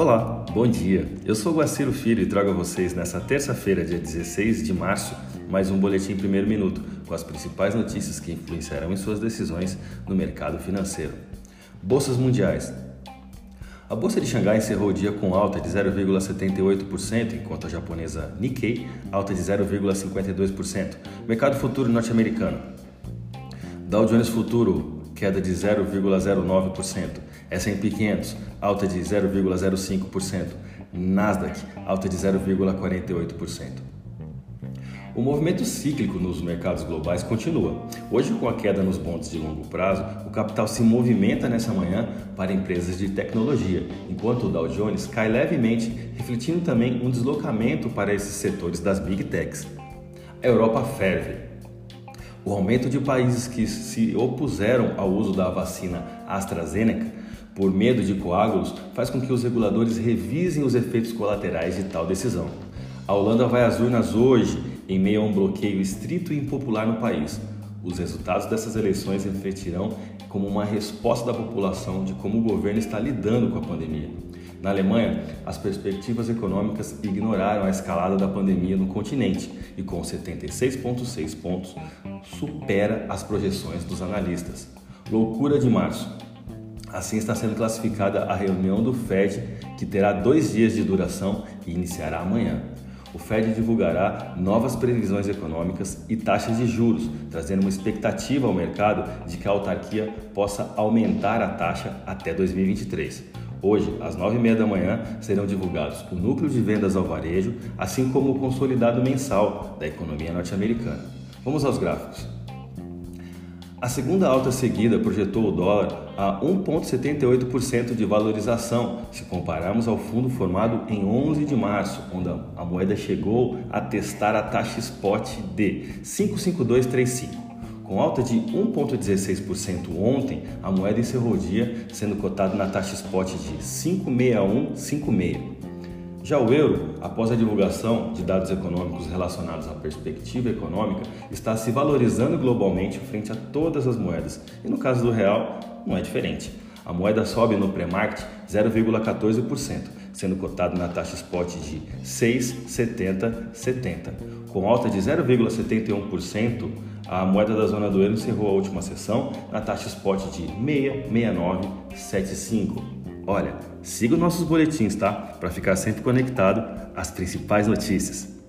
Olá, bom dia. Eu sou Guaciro Filho e trago a vocês nessa terça-feira, dia 16 de março, mais um boletim primeiro minuto com as principais notícias que influenciarão em suas decisões no mercado financeiro. Bolsas mundiais. A bolsa de Xangai encerrou o dia com alta de 0,78%, enquanto a japonesa Nikkei alta de 0,52%. Mercado futuro norte-americano. Dow Jones Futuro queda de 0,09%. S&P 500, alta de 0,05%. Nasdaq, alta de 0,48%. O movimento cíclico nos mercados globais continua. Hoje, com a queda nos bondes de longo prazo, o capital se movimenta nessa manhã para empresas de tecnologia, enquanto o Dow Jones cai levemente, refletindo também um deslocamento para esses setores das Big Techs. A Europa ferve. O aumento de países que se opuseram ao uso da vacina AstraZeneca por medo de coágulos faz com que os reguladores revisem os efeitos colaterais de tal decisão. A Holanda vai às urnas hoje, em meio a um bloqueio estrito e impopular no país. Os resultados dessas eleições refletirão como uma resposta da população de como o governo está lidando com a pandemia. Na Alemanha, as perspectivas econômicas ignoraram a escalada da pandemia no continente e, com 76,6 pontos, supera as projeções dos analistas. Loucura de março. Assim está sendo classificada a reunião do Fed, que terá dois dias de duração e iniciará amanhã. O Fed divulgará novas previsões econômicas e taxas de juros, trazendo uma expectativa ao mercado de que a autarquia possa aumentar a taxa até 2023. Hoje, às 9h30 da manhã, serão divulgados o núcleo de vendas ao varejo, assim como o consolidado mensal da economia norte-americana. Vamos aos gráficos. A segunda alta seguida projetou o dólar a 1,78% de valorização, se compararmos ao fundo formado em 11 de março, onde a moeda chegou a testar a taxa spot de 55235. Com alta de 1,16% ontem, a moeda encerrou o dia sendo cotada na taxa spot de 56156. Já o euro, após a divulgação de dados econômicos relacionados à perspectiva econômica, está se valorizando globalmente frente a todas as moedas, e no caso do real, não é diferente. A moeda sobe no pré-market 0,14%, sendo cotado na taxa spot de 6,7070. Com alta de 0,71%, a moeda da zona do euro encerrou a última sessão na taxa spot de 66975. Olha, siga os nossos boletins, tá? Para ficar sempre conectado às principais notícias.